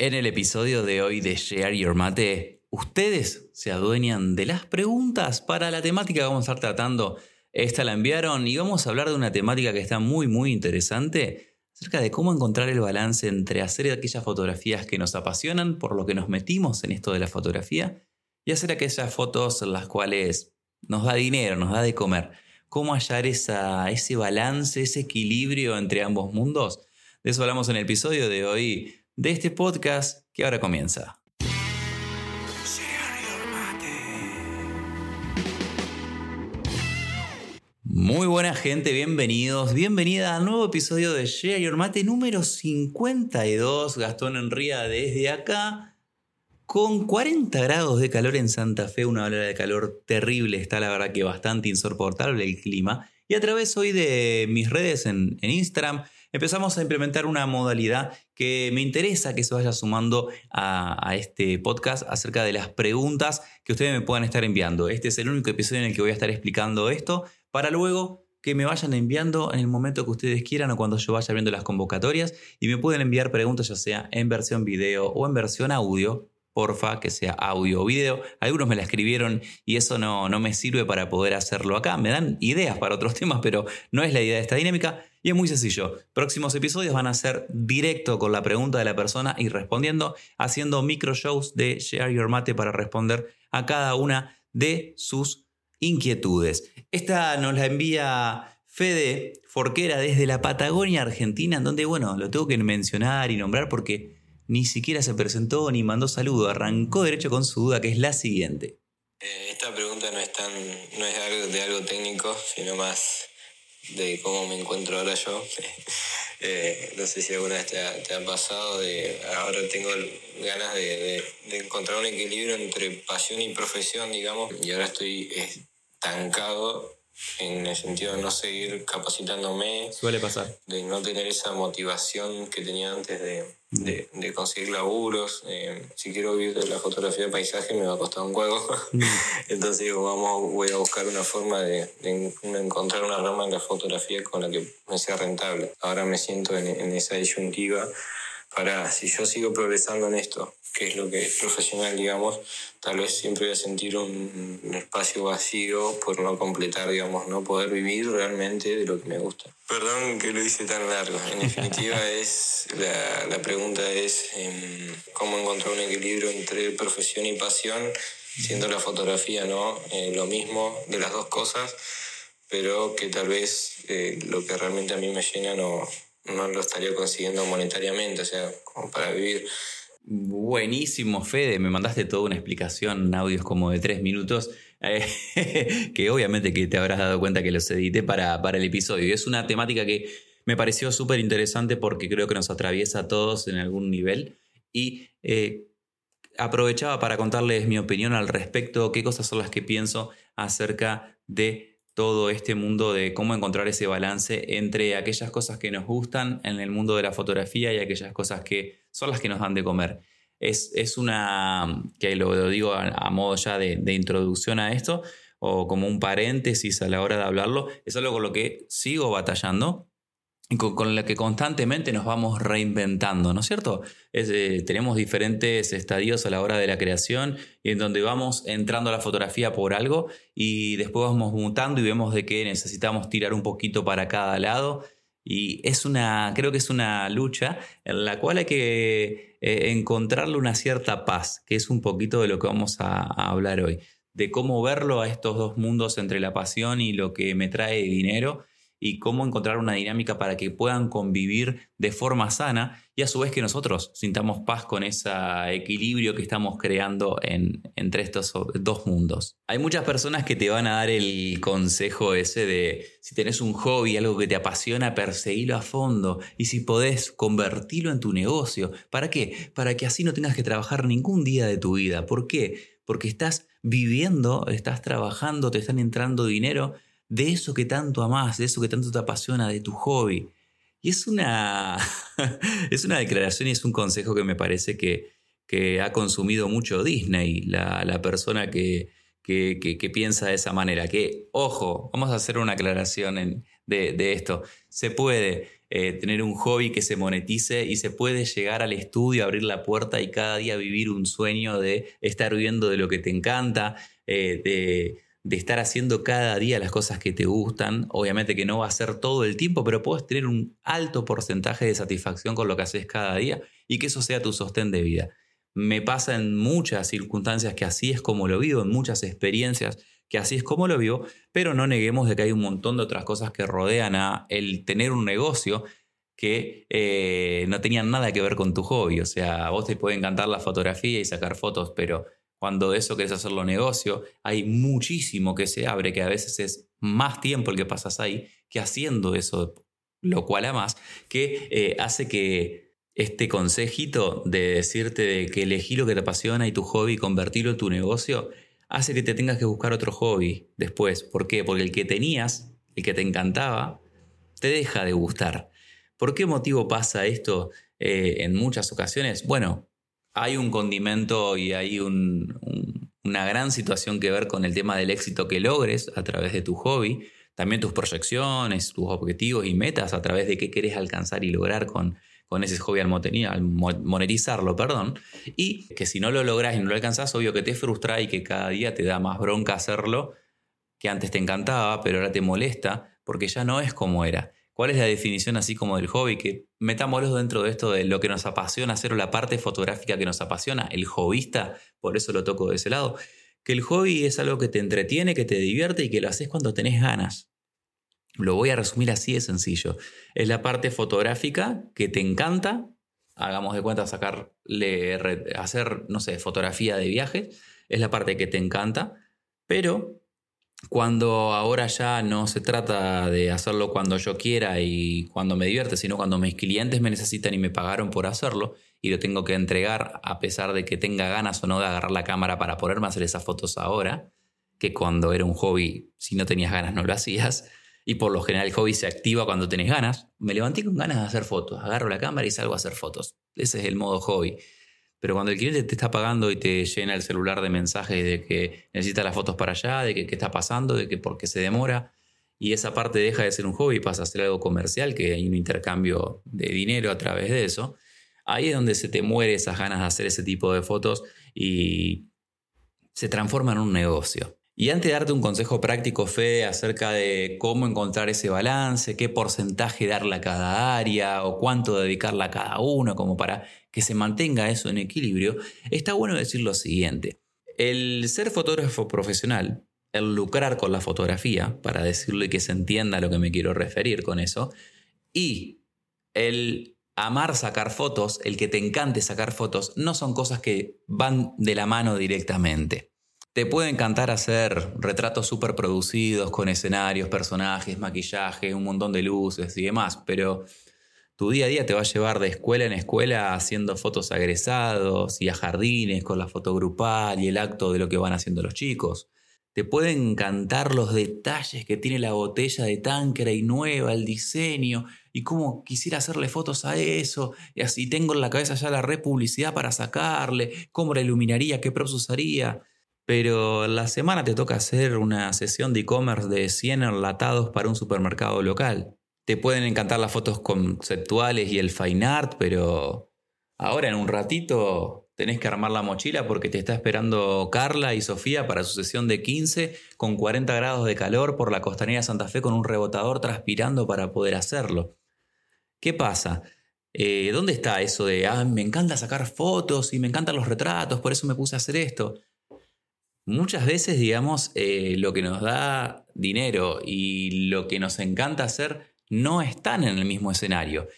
En el episodio de hoy de Share Your Mate, ustedes se adueñan de las preguntas para la temática que vamos a estar tratando. Esta la enviaron y vamos a hablar de una temática que está muy muy interesante acerca de cómo encontrar el balance entre hacer aquellas fotografías que nos apasionan, por lo que nos metimos en esto de la fotografía, y hacer aquellas fotos en las cuales nos da dinero, nos da de comer. ¿Cómo hallar esa, ese balance, ese equilibrio entre ambos mundos? De eso hablamos en el episodio de hoy de este podcast que ahora comienza. Muy buena gente, bienvenidos, bienvenida al nuevo episodio de Share Your Mate número 52. Gastón Enría desde acá, con 40 grados de calor en Santa Fe, una ola de calor terrible, está la verdad que bastante insoportable el clima. Y a través hoy de mis redes en, en Instagram, empezamos a implementar una modalidad que me interesa que se vaya sumando a, este podcast acerca de las preguntas que ustedes me puedan estar enviando. Este es el único episodio en el que voy a estar explicando esto para luego que me vayan enviando en el momento que ustedes quieran o cuando yo vaya viendo las convocatorias y me pueden enviar preguntas ya sea en versión video o en versión audio porfa, que sea audio o video. Algunos me la escribieron y eso no, no me sirve para poder hacerlo acá. Me dan ideas para otros temas, pero no es la idea de esta dinámica. Y es muy sencillo. Próximos episodios van a ser directo con la pregunta de la persona y respondiendo, haciendo micro shows de Share Your Mate para responder a cada una de sus inquietudes. Esta nos la envía Fede Forquera desde la Patagonia, Argentina, en donde, bueno, lo tengo que mencionar y nombrar porque ni siquiera se presentó ni mandó saludo, arrancó derecho con su duda, que es la siguiente. Eh, esta pregunta no es, tan, no es algo, de algo técnico, sino más de cómo me encuentro ahora yo. Eh, no sé si alguna vez te ha, pasado, ahora tengo ganas de, encontrar un equilibrio entre pasión y profesión, digamos, y ahora estoy estancado en el sentido de no seguir capacitándome. Suele pasar. De no tener esa motivación que tenía antes de, de, de conseguir laburos. Eh, si quiero vivir de la fotografía de paisaje me va a costar un huevo. Mm. Entonces digo, vamos, voy a buscar una forma de, de, encontrar una rama en la fotografía con la que me sea rentable. Ahora me siento en, en esa disyuntiva para, si yo sigo progresando en esto, que es lo que es profesional, digamos, tal vez siempre voy a sentir un, espacio vacío por no completar, digamos, no poder vivir realmente de lo que me gusta. Perdón que lo hice tan largo. En definitiva, es la, la pregunta es em, cómo encontrar un equilibrio entre profesión y pasión, siendo la fotografía no eh, lo mismo de las dos cosas, pero que tal vez eh, lo que realmente a mí me llena no, no lo estaría consiguiendo monetariamente, o sea, como para vivir. Buenísimo, Fede. Me mandaste toda una explicación, audios como de tres minutos, eh, que obviamente que te habrás dado cuenta que los edité para, para el episodio. Y es una temática que me pareció súper interesante porque creo que nos atraviesa a todos en algún nivel. Y eh, aprovechaba para contarles mi opinión al respecto, qué cosas son las que pienso acerca de todo este mundo de cómo encontrar ese balance entre aquellas cosas que nos gustan en el mundo de la fotografía y aquellas cosas que son las que nos dan de comer. Es, es una, que lo, digo a, modo ya de, de, introducción a esto, o como un paréntesis a la hora de hablarlo, es algo con lo que sigo batallando con, la que constantemente nos vamos reinventando, ¿no es cierto? Eh, tenemos diferentes estadios a la hora de la creación en donde vamos entrando a la fotografía por algo y después vamos mutando y vemos de que necesitamos tirar un poquito para cada lado y es una, creo que es una lucha en la cual hay que eh, encontrarle una cierta paz, que es un poquito de lo que vamos a hablar hoy, de cómo verlo a estos dos mundos entre la pasión y lo que me trae dinero y cómo encontrar una dinámica para que puedan convivir de forma sana y a su vez que nosotros sintamos paz con ese equilibrio que estamos creando en, entre estos dos mundos. Hay muchas personas que te van a dar el consejo ese de si tenés un hobby, algo que te apasiona, perseguilo a fondo y si podés convertirlo en tu negocio. ¿Para qué? Para que así no tengas que trabajar ningún día de tu vida. ¿Por qué? Porque estás viviendo, estás trabajando, te están entrando dinero de eso que tanto amás, de eso que tanto te apasiona, de tu hobby. Y es una, es una declaración y es un consejo que me parece que, que ha consumido mucho Disney, la, la persona que, que, que, piensa de esa manera. Que, ojo, vamos a hacer una aclaración en, de, esto. Se puede eh, tener un hobby que se monetice y se puede llegar al estudio, abrir la puerta y cada día vivir un sueño de estar viviendo de lo que te encanta, eh, de, de, estar haciendo cada día las cosas que te gustan. Obviamente que no va a ser todo el tiempo, pero puedes tener un alto porcentaje de satisfacción con lo que haces cada día y que eso sea tu sostén de vida. Me pasa en muchas circunstancias que así es como lo vivo, en muchas experiencias que así es como lo vivo, pero no neguemos de que hay un montón de otras cosas que rodean a el tener un negocio que eh, no tenían nada que ver con tu hobby. O sea, a vos te puede encantar la fotografía y sacar fotos, pero cuando eso querés hacerlo negocio, hay muchísimo que se abre, que a veces es más tiempo el que pasas ahí que haciendo eso, lo cual además que eh, hace que este consejito de decirte de que elegí lo que te apasiona y tu hobby convertirlo en tu negocio hace que te tengas que buscar otro hobby después. ¿Por qué? Porque el que tenías, el que te encantaba, te deja de gustar. ¿Por qué motivo pasa esto eh, en muchas ocasiones? Bueno, hay un condimento y hay una gran situación que ver con el tema del éxito que logres a través de tu hobby, también tus proyecciones, tus objetivos y metas a través de qué querés alcanzar y lograr con, ese hobby al, monetizarlo, perdón, y que si no lo logras y no lo alcanzas, obvio que te frustra y que cada día te da más bronca hacerlo, que antes te encantaba, pero ahora te molesta, porque ya no es como era. ¿Cuál es la definición así como del hobby? Que metámoslo dentro de esto de lo que nos apasiona hacer o la parte fotográfica que nos apasiona, el hobbyista, por eso lo toco de ese lado, que el hobby es algo que te entretiene, que te divierte y que lo haces cuando tenés ganas. Lo voy a resumir así de sencillo. Es la parte fotográfica que te encanta. Hagamos de cuenta sacarle, hacer, no sé, fotografía de viajes. Es la parte que te encanta. Pero cuando ahora ya no se trata de hacerlo cuando yo quiera y cuando me divierte, sino cuando mis clientes me necesitan y me pagaron por hacerlo y lo tengo que entregar a pesar de que tenga ganas o no de agarrar la cámara para poderme hacer esas fotos ahora, que cuando era un hobby, si no tenías ganas no lo hacías, y por lo general el hobby se activa cuando tenés ganas. Me levanté con ganas de hacer fotos, agarro la cámara y salgo a hacer fotos. Ese es el modo hobby. Pero cuando el cliente te está pagando y te llena el celular de mensajes de que necesita las fotos para allá, de que qué está pasando, de que por qué se demora, y esa parte deja de ser un hobby y pasa a ser algo comercial, que hay un intercambio de dinero a través de eso, ahí es donde se te muere esas ganas de hacer ese tipo de fotos y se transforma en un negocio. Y antes de darte un consejo práctico, Fede, acerca de cómo encontrar ese balance, qué porcentaje darle a cada área o cuánto dedicarle a cada uno, como para que se mantenga eso en equilibrio, está bueno decir lo siguiente. El ser fotógrafo profesional, el lucrar con la fotografía, para decirlo y que se entienda a lo que me quiero referir con eso, y el amar sacar fotos, el que te encante sacar fotos, no son cosas que van de la mano directamente. Te puede encantar hacer retratos súper producidos con escenarios, personajes, maquillaje, un montón de luces y demás, pero tu día a día te va a llevar de escuela en escuela haciendo fotos agresados y a jardines con la foto grupal y el acto de lo que van haciendo los chicos. Te pueden encantar los detalles que tiene la botella de y nueva, el diseño y cómo quisiera hacerle fotos a eso. Y así tengo en la cabeza ya la republicidad para sacarle, cómo la iluminaría, qué props usaría pero la semana te toca hacer una sesión de e-commerce de 100 enlatados para un supermercado local. Te pueden encantar las fotos conceptuales y el fine art, pero ahora en un ratito tenés que armar la mochila porque te está esperando Carla y Sofía para su sesión de 15 con 40 grados de calor por la costanera de Santa Fe con un rebotador transpirando para poder hacerlo. ¿Qué pasa? Eh, ¿Dónde está eso de, ah, me encanta sacar fotos y me encantan los retratos, por eso me puse a hacer esto? Muchas veces, digamos, eh, lo que nos da dinero y lo que nos encanta hacer no están en el mismo escenario.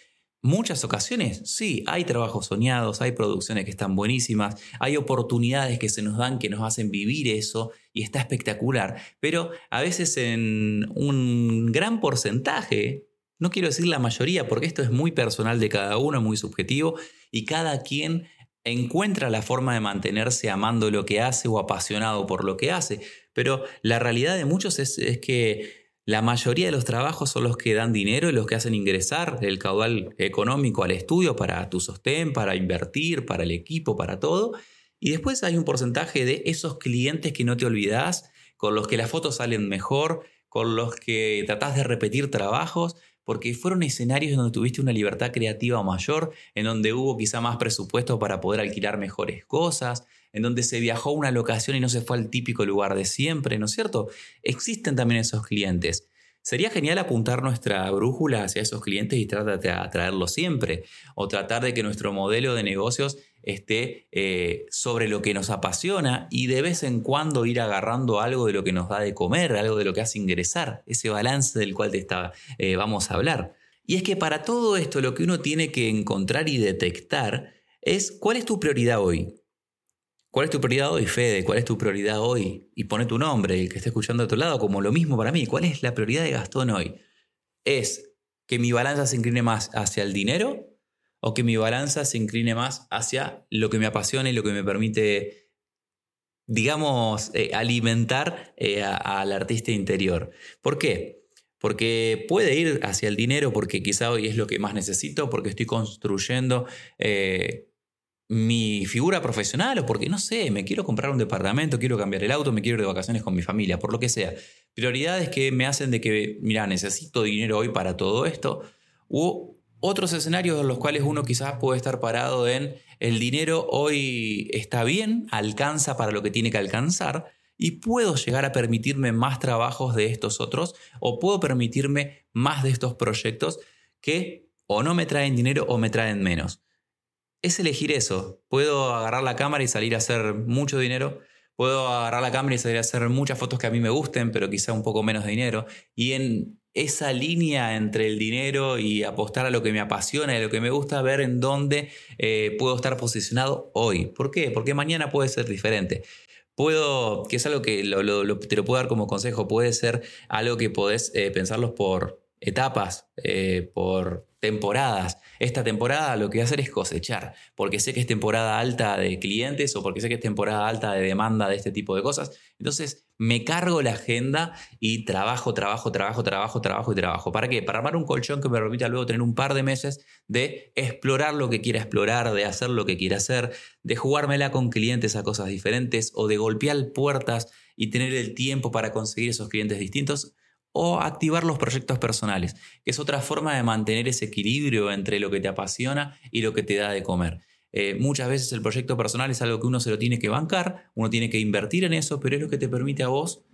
Muchas ocasiones, sí, hay trabajos soñados, hay producciones que están buenísimas, hay oportunidades que se nos dan que nos hacen vivir eso y está espectacular, pero a veces en un gran porcentaje, no quiero decir la mayoría porque esto es muy personal de cada uno, muy subjetivo y cada quien encuentra la forma de mantenerse amando lo que hace o apasionado por lo que hace. Pero la realidad de muchos es, que la mayoría de los trabajos son los que dan dinero y los que hacen ingresar el caudal económico al estudio para tu sostén, para invertir, para el equipo, para todo. Y después hay un porcentaje de esos clientes que no te olvidas, con los que las fotos salen mejor, con los que tratás de repetir trabajos, porque fueron escenarios en donde tuviste una libertad creativa mayor, en donde hubo quizá más presupuesto para poder alquilar mejores cosas, en donde se viajó a una locación y no se fue al típico lugar de siempre, ¿no es cierto? Existen también esos clientes. Sería genial apuntar nuestra brújula hacia esos clientes y tratar de atraerlos siempre, o tratar de que nuestro modelo de negocios eh, sobre lo que nos apasiona y de vez en cuando ir agarrando algo de lo que nos da de comer, algo de lo que hace ingresar, ese balance del cual te está, eh, vamos a hablar. Y es que para todo esto lo que uno tiene que encontrar y detectar es cuál es tu prioridad hoy. ¿Cuál es tu prioridad hoy, Fede? ¿Cuál es tu prioridad hoy? Y pone tu nombre, el que esté escuchando a tu lado, como lo mismo para mí. ¿Cuál es la prioridad de Gastón hoy? ¿Es que mi balanza se incline más hacia el dinero o que mi balanza se incline más hacia lo que me apasiona y lo que me permite, digamos, eh, alimentar eh, al artista interior? ¿Por qué? Porque puede ir hacia el dinero porque quizá hoy es lo que más necesito, porque estoy construyendo eh, mi figura profesional o porque, no sé, me quiero comprar un departamento, quiero cambiar el auto, me quiero ir de vacaciones con mi familia, por lo que sea. Prioridades que me hacen de que, mira, necesito dinero hoy para todo esto. U otros escenarios en los cuales uno quizás puede estar parado en el dinero hoy está bien, alcanza para lo que tiene que alcanzar y puedo llegar a permitirme más trabajos de estos otros o puedo permitirme más de estos proyectos que o no me traen dinero o me traen menos es elegir eso. Puedo agarrar la cámara y salir a hacer mucho dinero. Puedo agarrar la cámara y salir a hacer muchas fotos que a mí me gusten, pero quizá un poco menos de dinero. Y en esa línea entre el dinero y apostar a lo que me apasiona y lo que me gusta, ver en dónde eh, puedo estar posicionado hoy. ¿Por qué? Porque mañana puede ser diferente. Puedo, que es algo que te lo puedo dar como consejo, puede ser algo que podés eh, pensarlos por etapas, eh, por temporadas. Esta temporada lo que voy a hacer es cosechar, porque sé que es temporada alta de clientes o porque sé que es temporada alta de demanda de este tipo de cosas. Entonces me cargo la agenda y trabajo, trabajo, trabajo, trabajo, trabajo y trabajo. ¿Para qué? Para armar un colchón que me permita luego tener un par de meses de explorar lo que quiera explorar, de hacer lo que quiera hacer, de jugármela con clientes a cosas diferentes o de golpear puertas y tener el tiempo para conseguir esos clientes distintos o activar los proyectos personales, que es otra forma de mantener ese equilibrio entre lo que te apasiona y lo que te da de comer. Eh, muchas veces el proyecto personal es algo que uno se lo tiene que bancar, uno tiene que invertir en eso, pero es lo que te permite a vos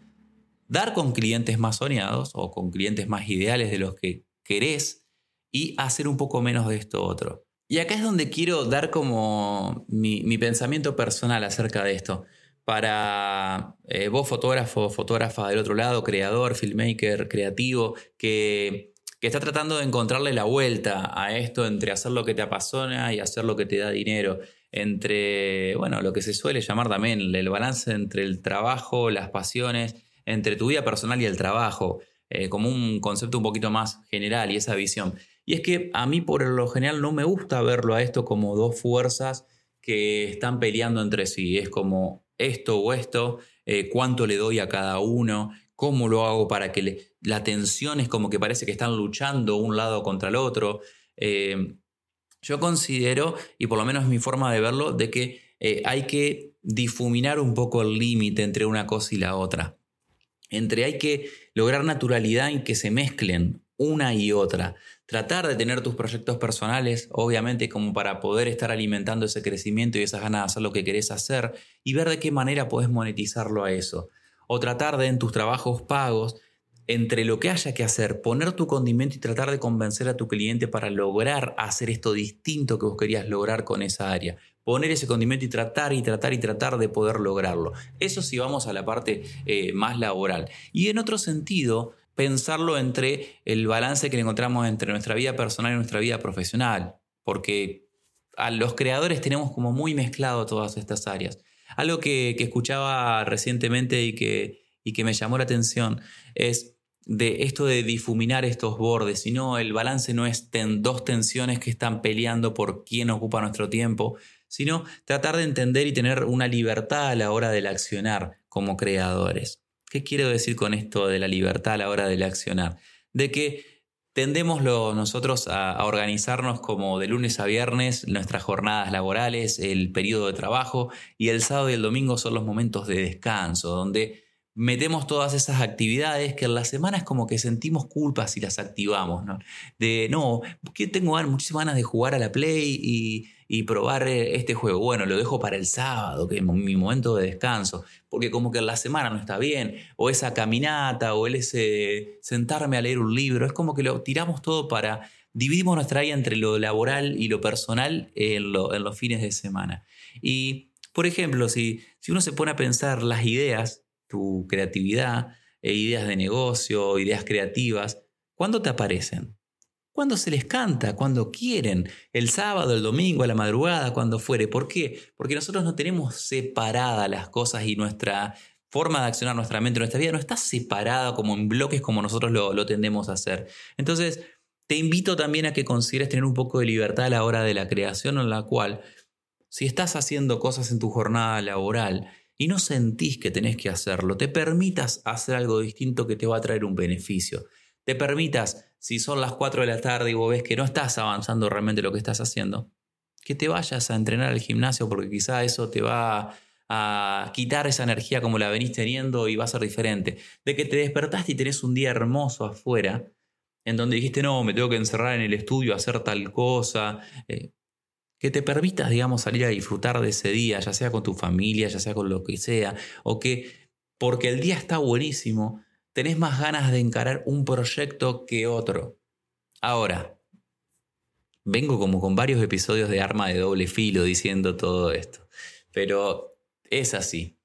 dar con clientes más soñados o con clientes más ideales de los que querés y hacer un poco menos de esto otro. Y acá es donde quiero dar como mi pensamiento personal acerca de esto para eh, vos, fotógrafo, fotógrafa del otro lado, creador, filmmaker, creativo, que, que, está tratando de encontrarle la vuelta a esto entre hacer lo que te apasiona y hacer lo que te da dinero, entre, bueno, lo que se suele llamar también el balance entre el trabajo, las pasiones, entre tu vida personal y el trabajo, eh, como un concepto un poquito más general y esa visión. Y es que a mí por lo general no me gusta verlo a esto como dos fuerzas que están peleando entre sí. Es como esto o esto, eh, cuánto le doy a cada uno, cómo lo hago para que la tensión es como que parece que están luchando un lado contra el otro. Eh, yo considero, y por lo menos es mi forma de verlo, de que eh, hay que difuminar un poco el límite entre una cosa y la otra. Entre hay que lograr naturalidad y que se mezclen una y otra. Tratar de tener tus proyectos personales, obviamente, como para poder estar alimentando ese crecimiento y esas ganas de hacer lo que querés hacer y ver de qué manera puedes monetizarlo a eso. O tratar de en tus trabajos pagos, entre lo que haya que hacer, poner tu condimento y tratar de convencer a tu cliente para lograr hacer esto distinto que vos querías lograr con esa área. Poner ese condimento y tratar y tratar y tratar de poder lograrlo. Eso sí vamos a la parte eh, más laboral. Y en otro sentido, pensarlo entre el balance que encontramos entre nuestra vida personal y nuestra vida profesional, porque a los creadores tenemos como muy mezclado todas estas áreas. Algo que, escuchaba recientemente y que, y que me llamó la atención es de esto de difuminar estos bordes, sino el balance no es dos tensiones que están peleando por quién ocupa nuestro tiempo, sino tratar de entender y tener una libertad a la hora del accionar como creadores. ¿Qué quiero decir con esto de la libertad a la hora del accionar? De que tendemos nosotros a, organizarnos como de lunes a viernes nuestras jornadas laborales, el periodo de trabajo y el sábado y el domingo son los momentos de descanso, donde metemos todas esas actividades que en la semana es como que sentimos culpa si las activamos, ¿no? De, no, que tengo muchísimas ganas de jugar a la Play y, y, probar eh, este juego. Bueno, lo dejo para el sábado, que es mi momento de descanso, porque como que en la semana no está bien, o esa caminata, o el ese sentarme a leer un libro, es como que lo tiramos todo para, dividimos nuestra vida entre lo laboral y lo personal en, en los fines de semana. Y, por ejemplo, si, si uno se pone a pensar las ideas, tu creatividad, e ideas de negocio, ideas creativas, ¿cuándo te aparecen? Cuando se les canta, cuando quieren, el sábado, el domingo, a la madrugada, cuando fuere. ¿Por qué? Porque nosotros no tenemos separadas las cosas y nuestra forma de accionar nuestra mente, nuestra vida no está separada como en bloques como nosotros lo, lo tendemos a hacer. Entonces, te invito también a que consideres tener un poco de libertad a la hora de la creación en la cual, si estás haciendo cosas en tu jornada laboral, y no sentís que tenés que hacerlo, te permitas hacer algo distinto que te va a traer un beneficio. Te permitas, si son las 4 de la tarde y vos ves que no estás avanzando realmente lo que estás haciendo, que te vayas a entrenar al gimnasio porque quizá eso te va a quitar esa energía como la venís teniendo y va a ser diferente. De que te despertaste y tenés un día hermoso afuera, en donde dijiste, no, me tengo que encerrar en el estudio hacer tal cosa. Eh, que te permitas, digamos, salir a disfrutar de ese día, ya sea con tu familia, ya sea con lo que sea, o que porque el día está buenísimo, tenés más ganas de encarar un proyecto que otro. Ahora, vengo como con varios episodios de arma de doble filo diciendo todo esto, pero es así.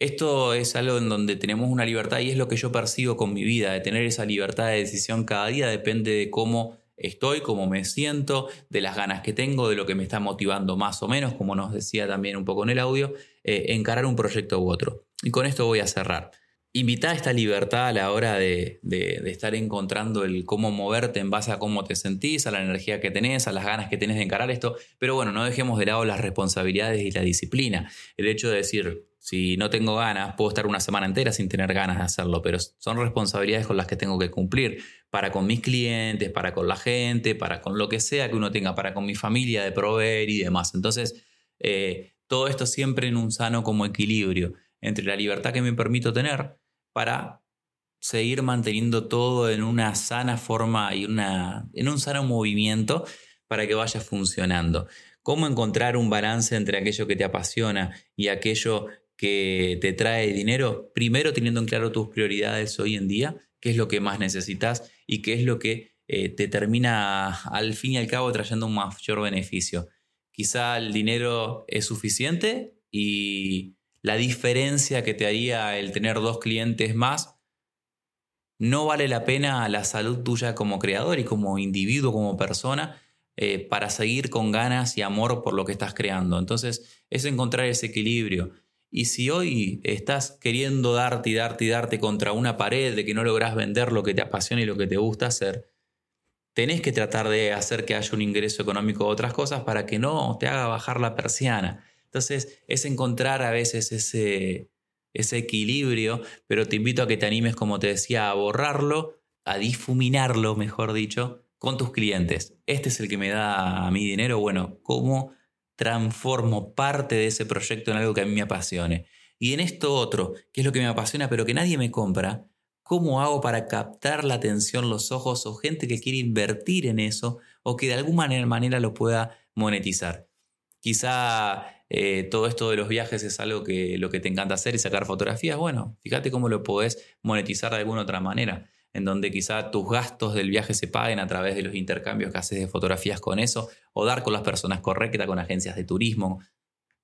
Esto es algo en donde tenemos una libertad y es lo que yo percibo con mi vida, de tener esa libertad de decisión cada día depende de cómo estoy, cómo me siento, de las ganas que tengo, de lo que me está motivando más o menos, como nos decía también un poco en el audio, eh, encarar un proyecto u otro. Y con esto voy a cerrar. Invita esta libertad a la hora de, de, estar encontrando el cómo moverte en base a cómo te sentís, a la energía que tenés, a las ganas que tenés de encarar esto. Pero bueno, no dejemos de lado las responsabilidades y la disciplina. El hecho de decir, si no tengo ganas, puedo estar una semana entera sin tener ganas de hacerlo, pero son responsabilidades con las que tengo que cumplir para con mis clientes, para con la gente, para con lo que sea que uno tenga, para con mi familia, de proveer y demás. Entonces, eh, todo esto siempre en un sano como equilibrio entre la libertad que me permito tener para seguir manteniendo todo en una sana forma y una, en un sano movimiento para que vaya funcionando. ¿Cómo encontrar un balance entre aquello que te apasiona y aquello que te trae dinero? Primero teniendo en claro tus prioridades hoy en día, qué es lo que más necesitas y qué es lo que eh, te termina al fin y al cabo trayendo un mayor beneficio. Quizá el dinero es suficiente y la diferencia que te haría el tener dos clientes más no vale la pena la salud tuya como creador y como individuo, como persona, eh, para seguir con ganas y amor por lo que estás creando. Entonces, es encontrar ese equilibrio. Y si hoy estás queriendo darte y darte y darte contra una pared de que no logras vender lo que te apasiona y lo que te gusta hacer, tenés que tratar de hacer que haya un ingreso económico o otras cosas para que no te haga bajar la persiana. Entonces es encontrar a veces ese, ese equilibrio, pero te invito a que te animes, como te decía, a borrarlo, a difuminarlo, mejor dicho, con tus clientes. Este es el que me da a mi dinero. Bueno, ¿cómo transformo parte de ese proyecto en algo que a mí me apasione? Y en esto otro, que es lo que me apasiona, pero que nadie me compra, ¿cómo hago para captar la atención, los ojos o gente que quiere invertir en eso o que de alguna manera lo pueda monetizar? Quizá eh, todo esto de los viajes es algo que lo que te encanta hacer y sacar fotografías. Bueno, fíjate cómo lo podés monetizar de alguna otra manera, en donde quizá tus gastos del viaje se paguen a través de los intercambios que haces de fotografías con eso, o dar con las personas correctas, con agencias de turismo.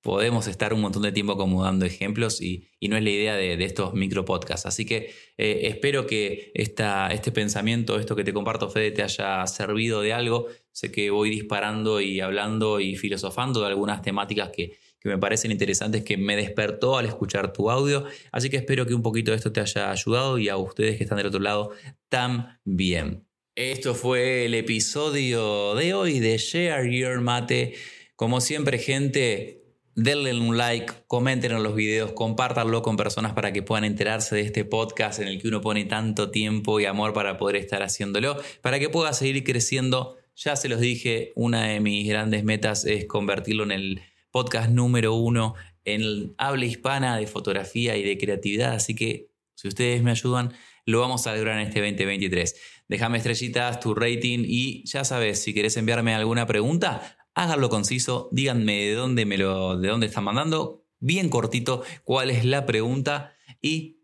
Podemos estar un montón de tiempo como dando ejemplos y, no es la idea de, estos micro podcasts. Así que eh, espero que esta, este pensamiento, esto que te comparto, Fede, te haya servido de algo Sé que voy disparando y hablando y filosofando de algunas temáticas que, me parecen interesantes que me despertó al escuchar tu audio. Así que espero que un poquito de esto te haya ayudado y a ustedes que están del otro lado también. Esto fue el episodio de hoy de Share Your Mate. Como siempre, gente, denle un like, comenten en los videos, compártanlo con personas para que puedan enterarse de este podcast en el que uno pone tanto tiempo y amor para poder estar haciéndolo, para que pueda seguir creciendo ya se los dije, una de mis grandes metas es convertirlo en el podcast número uno en habla hispana de fotografía y de creatividad. Así que si ustedes me ayudan, lo vamos a lograr en este 2023. Déjame estrellitas, tu rating y ya sabes, si querés enviarme alguna pregunta, háganlo conciso, díganme de dónde me lo, de dónde están mandando, bien cortito, cuál es la pregunta y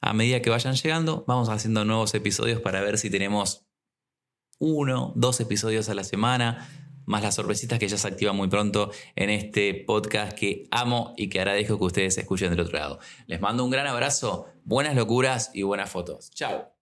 a medida que vayan llegando, vamos haciendo nuevos episodios para ver si tenemos uno, dos episodios a la semana, más las sorpresitas que ya se activan muy pronto en este podcast que amo y que agradezco que ustedes escuchen del otro lado. Les mando un gran abrazo, buenas locuras y buenas fotos. Chao.